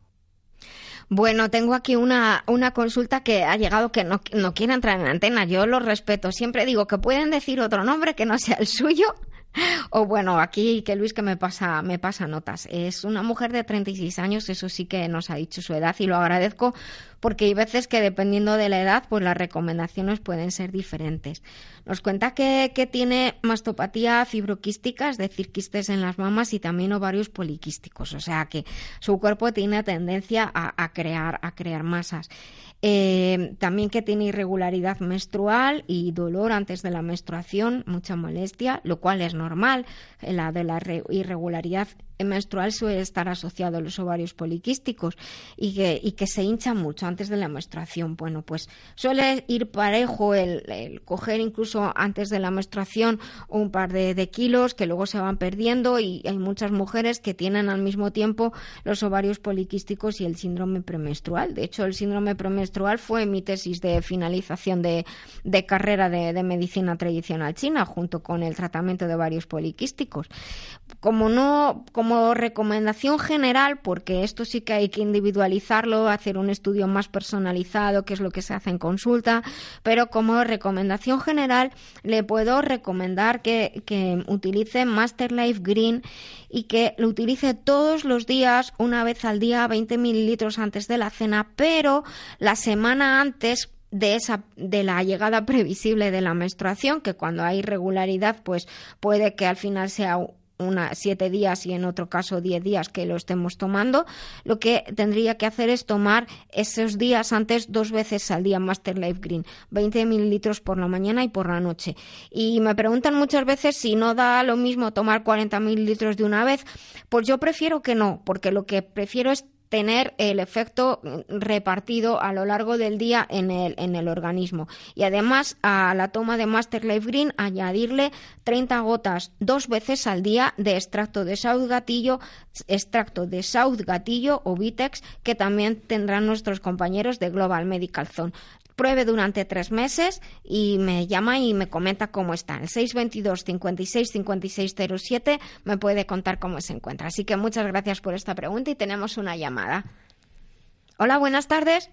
Bueno, tengo aquí una, una consulta que ha llegado que no, no quiere entrar en antena. Yo lo respeto. Siempre digo que pueden decir otro nombre que no sea el suyo o bueno, aquí que Luis que me pasa, me pasa notas. Es una mujer de 36 años, eso sí que nos ha dicho su edad y lo agradezco porque hay veces que dependiendo de la edad, pues las recomendaciones pueden ser diferentes. Nos cuenta que, tiene mastopatía fibroquística, es decir, quistes en las mamas y también ovarios poliquísticos, o sea que su cuerpo tiene tendencia a, crear, a crear masas. Eh, también que tiene irregularidad menstrual y dolor antes de la menstruación, mucha molestia, lo cual es normal. La de la irregularidad menstrual suele estar asociado a los ovarios poliquísticos y que, y que se hincha mucho antes de la menstruación. Bueno, pues suele ir parejo el, coger incluso antes de la menstruación un par de, kilos que luego se van perdiendo y hay muchas mujeres que tienen al mismo tiempo los ovarios poliquísticos y el síndrome premenstrual. De hecho, el síndrome premenstrual fue mi tesis de finalización de, de carrera de, de medicina tradicional china junto con el tratamiento de ovarios poliquísticos. Como no, como como recomendación general, porque esto sí que hay que individualizarlo, hacer un estudio más personalizado, que es lo que se hace en consulta, pero como recomendación general le puedo recomendar que, que utilice Master Life Green y que lo utilice todos los días, una vez al día, 20 mililitros antes de la cena, pero la semana antes de esa de la llegada previsible de la menstruación que cuando hay irregularidad pues puede que al final sea una, siete días y en otro caso diez días que lo estemos tomando, lo que tendría que hacer es tomar esos días antes dos veces al día Master Life Green, 20 mililitros por la mañana y por la noche. Y me preguntan muchas veces si no da lo mismo tomar 40 mililitros de una vez. Pues yo prefiero que no, porque lo que prefiero es tener el efecto repartido a lo largo del día en el, en el organismo. Y además a la toma de Master Life Green añadirle 30 gotas dos veces al día de extracto de South Gatillo, extracto de South Gatillo o Vitex que también tendrán nuestros compañeros de Global Medical Zone pruebe durante tres meses y me llama y me comenta cómo está. El 622 56 56 07 me puede contar cómo se encuentra. Así que muchas gracias por esta pregunta y tenemos una llamada. Hola, buenas tardes.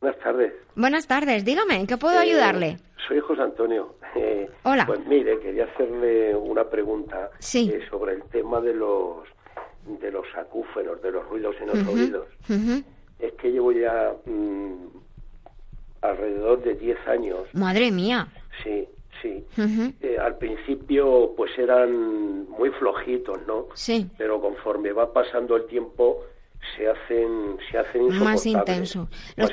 Buenas tardes. Buenas tardes, dígame, ¿en qué puedo eh, ayudarle? Soy José Antonio. Eh, Hola. Pues mire, quería hacerle una pregunta eh, sobre el tema de los de los acúferos, de los ruidos en los oídos. Es que llevo ya mm, alrededor de 10 años. Madre mía. Sí, sí. Al principio pues eran muy flojitos, ¿no? Sí. Pero conforme va pasando el tiempo se hacen se hacen más intensos. ¿Lo,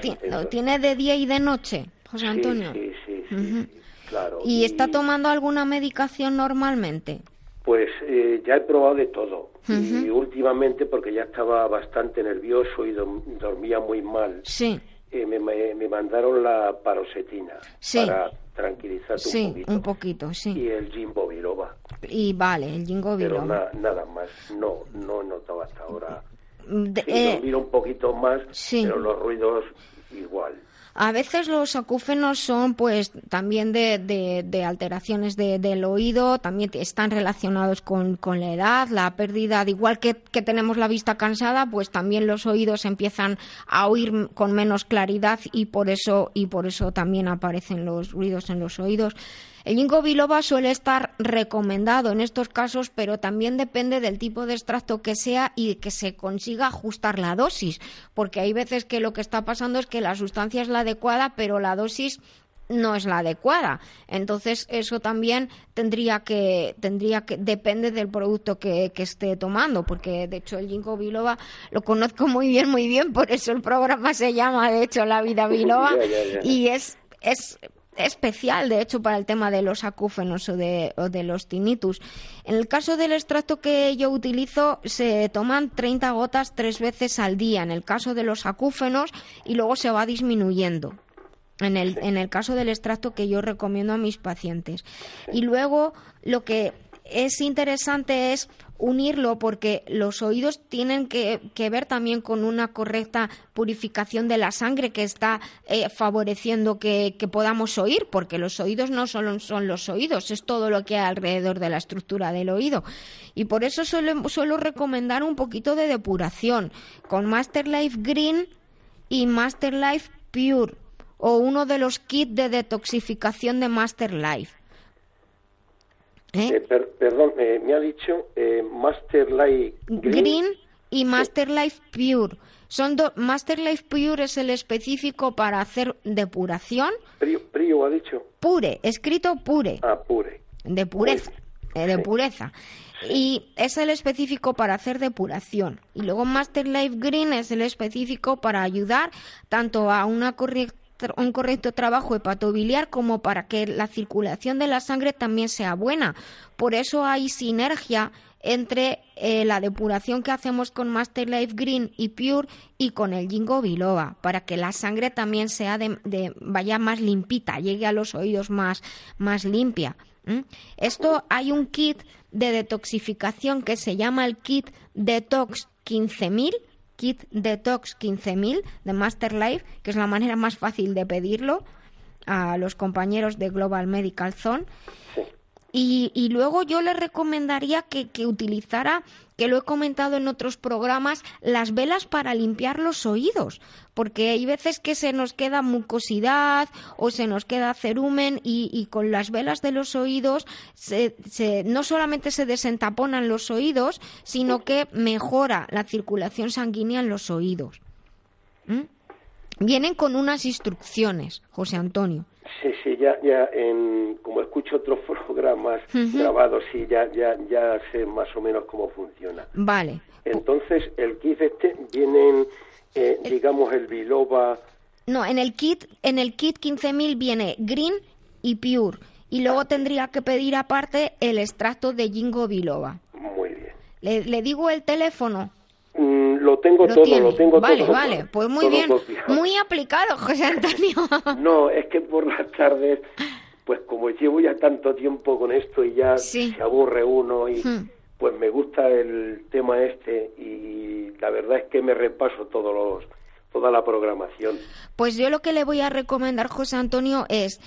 tiene de día y de noche, José Antonio? Sí, sí, sí, claro. ¿Y, está tomando alguna medicación normalmente? Pues eh, ya he probado de todo. Y últimamente, porque ya estaba bastante nervioso y dormía muy mal. Sí eh, me, me, mandaron la parosetina para tranquilizar un poquito. un poquito, sí. Y el Jimbo Biloba. Y vale, el Jimbo Biloba. Pero nada más, no, no he notado hasta ahora. De, eh, un poquito más, pero los ruidos igual. A veces los acúfenos son pues también de, de, alteraciones del oído, también están relacionados con, con, la edad, la pérdida, de igual que, que, tenemos la vista cansada, pues también los oídos empiezan a oír con menos claridad y por eso, y por eso también aparecen los ruidos en los oídos. El ginkgo biloba suele estar recomendado en estos casos, pero también depende del tipo de extracto que sea y que se consiga ajustar la dosis, porque hay veces que lo que está pasando es que la sustancia es la adecuada, pero la dosis no es la adecuada. Entonces, eso también tendría que, tendría que, depende del producto que, esté tomando, porque de hecho el ginkgo biloba lo conozco muy bien, muy bien, por eso el programa se llama, de hecho, La Vida Biloba, y es, es especial, de hecho, para el tema de los acúfenos o de, los tinnitus. En el caso del extracto que yo utilizo, se toman 30 gotas tres veces al día, en el caso de los acúfenos, y luego se va disminuyendo. En el, en el caso del extracto que yo recomiendo a mis pacientes. Y luego lo que es interesante es unirlo porque los oídos tienen que, ver también con una correcta purificación de la sangre que está eh, favoreciendo que, podamos oír, porque los oídos no solo son los oídos, es todo lo que hay alrededor de la estructura del oído. Y por eso suelo, suelo recomendar un poquito de depuración con Master Life Green y Master Life Pure o uno de los kits de detoxificación de Master Life. ¿Eh? Eh, perdón, eh, me ha dicho Master Life Green, y Master Life Pure. Son Master Life Pure es el específico para hacer depuración. Prio, ha dicho. Pure, escrito pure. Ah, pure. De pureza. de pureza. Y es el específico para hacer depuración. Y luego Master Life Green es el específico para ayudar tanto a una correcta un correcto trabajo hepatobiliar como para que la circulación de la sangre también sea buena. Por eso hay sinergia entre eh, la depuración que hacemos con Master Life Green y Pure y con el Jingo Biloba, para que la sangre también sea de, vaya más limpita, llegue a los oídos más, más limpia. Esto hay un kit de detoxificación que se llama el kit Detox 15000 Kit Detox 15000 de Master Life, que es la manera más fácil de pedirlo a los compañeros de Global Medical Zone. Y, luego yo le recomendaría que, utilizara, que lo he comentado en otros programas, las velas para limpiar los oídos, porque hay veces que se nos queda mucosidad o se nos queda cerumen y, con las velas de los oídos no solamente se desentaponan los oídos, sino que mejora la circulación sanguínea en los oídos. ¿Mm? Vienen con unas instrucciones, José Antonio. Sí, sí, ya, ya en, como escucho otros programas grabados, sí, ya, ya, ya sé más o menos cómo funciona. Vale. Entonces, el kit este viene, eh, digamos, el biloba... No, en el kit, en el kit 15.000 viene green y pure. Y luego tendría que pedir aparte el extracto de Jingo biloba. Muy bien. Le, le digo el teléfono. Lo tengo todo, lo tengo vale, todo. Vale, vale, pues muy bien. Muy aplicado, José Antonio. no, es que por las tardes, pues como llevo ya tanto tiempo con esto y ya se aburre uno y hmm. pues me gusta el tema este y la verdad es que me repaso todos los toda la programación. Pues yo lo que le voy a recomendar, José Antonio, es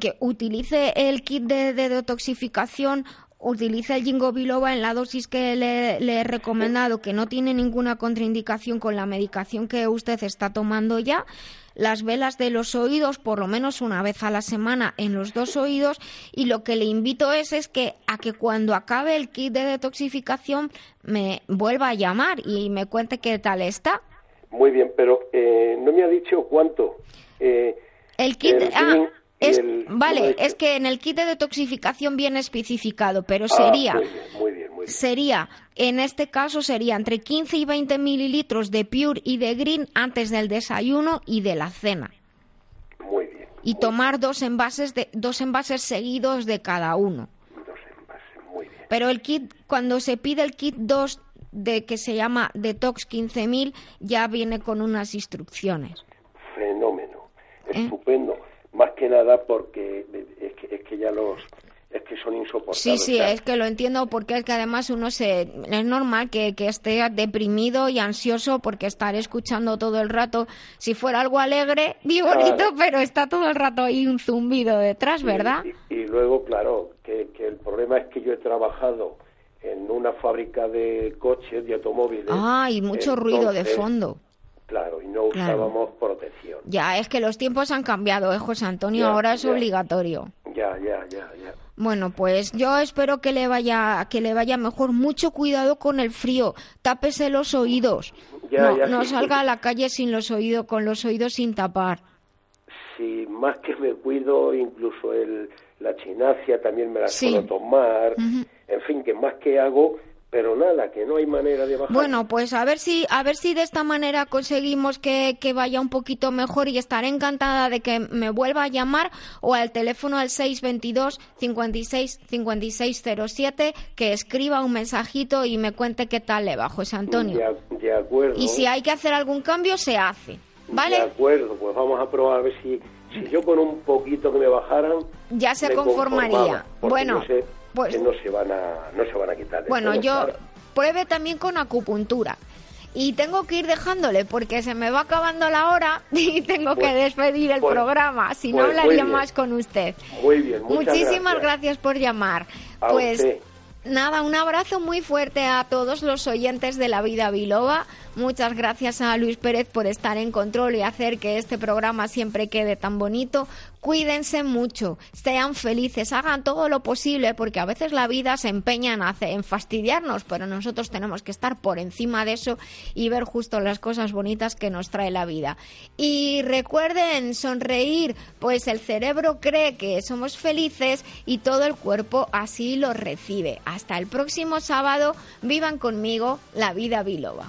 que utilice el kit de detoxificación utiliza el Jingo Biloba en la dosis que le, he recomendado, que no tiene ninguna contraindicación con la medicación que usted está tomando ya. Las velas de los oídos, por lo menos una vez a la semana en los dos oídos. Y lo que le invito es, es que a que cuando acabe el kit de detoxificación me vuelva a llamar y me cuente qué tal está. Muy bien, pero eh, no me ha dicho cuánto. Eh, el kit. ah, es, vale, es que en el kit de detoxificación viene especificado, pero ah, sería, sería, en este caso sería entre 15 y 20 mililitros de Pure y de Green antes del desayuno y de la cena. Muy bien. Y tomar dos envases de dos envases seguidos de cada uno. Dos envases, muy bien. Pero el kit, cuando se pide el kit 2 de que se llama Detox 15000, ya viene con unas instrucciones. Fenómeno. ¿Eh? Más que nada porque es que, es que ya los es que son insoportables. Sí, sí, es que lo entiendo porque es que además uno se es normal que, que, esté deprimido y ansioso porque estar escuchando todo el rato, si fuera algo alegre, bien bonito, pero está todo el rato ahí un zumbido detrás, ¿verdad? Y, luego, claro, que, que el problema es que yo he trabajado en una fábrica de coches, de automóviles. Ah, y mucho ruido de fondo. Claro, y no usábamos protección. Ya, es que los tiempos han cambiado, ¿eh, José Antonio? Ahora es obligatorio. Ya, ya, ya, ya. Bueno, pues yo espero que le vaya que le vaya mejor. Mucho cuidado con el frío. Tápese los oídos. no, no salga a la calle sin los oídos, con los oídos sin tapar. Sí, más que me cuido, incluso el, la chinacia también me la puedo tomar. En fin, que más que hago pero nada, que no hay manera de bajar. Bueno, pues a ver si, a ver si de esta manera conseguimos que, que, vaya un poquito mejor y estaré encantada de que me vuelva a llamar o al teléfono al 622 56 5607 que escriba un mensajito y me cuente qué tal le va, José Antonio. De, acuerdo. Y si hay que hacer algún cambio, se hace. ¿Vale? De acuerdo, pues vamos a probar a ver si, si yo con un poquito que me bajaran. Ya se conformaría. Bueno pues, que no se van a, no se van a quitar. Bueno, yo pruebe también con acupuntura. Y tengo que ir dejándole porque se me va acabando la hora y tengo que pues, despedir el pues, programa. Si no, hablaría más con usted. Muy bien, Muchísimas gracias. por llamar. pues nada, un abrazo muy fuerte a todos los oyentes de La Vida Biloba. Muchas gracias a Luis Pérez por estar en control y hacer que este programa siempre quede tan bonito. Cuídense mucho, sean felices, hagan todo lo posible porque a veces la vida se empeña en, fastidiarnos, pero nosotros tenemos que estar por encima de eso y ver justo las cosas bonitas que nos trae la vida. Y recuerden sonreír, pues el cerebro cree que somos felices y todo el cuerpo así lo recibe. Hasta el próximo sábado, vivan conmigo la vida biloba.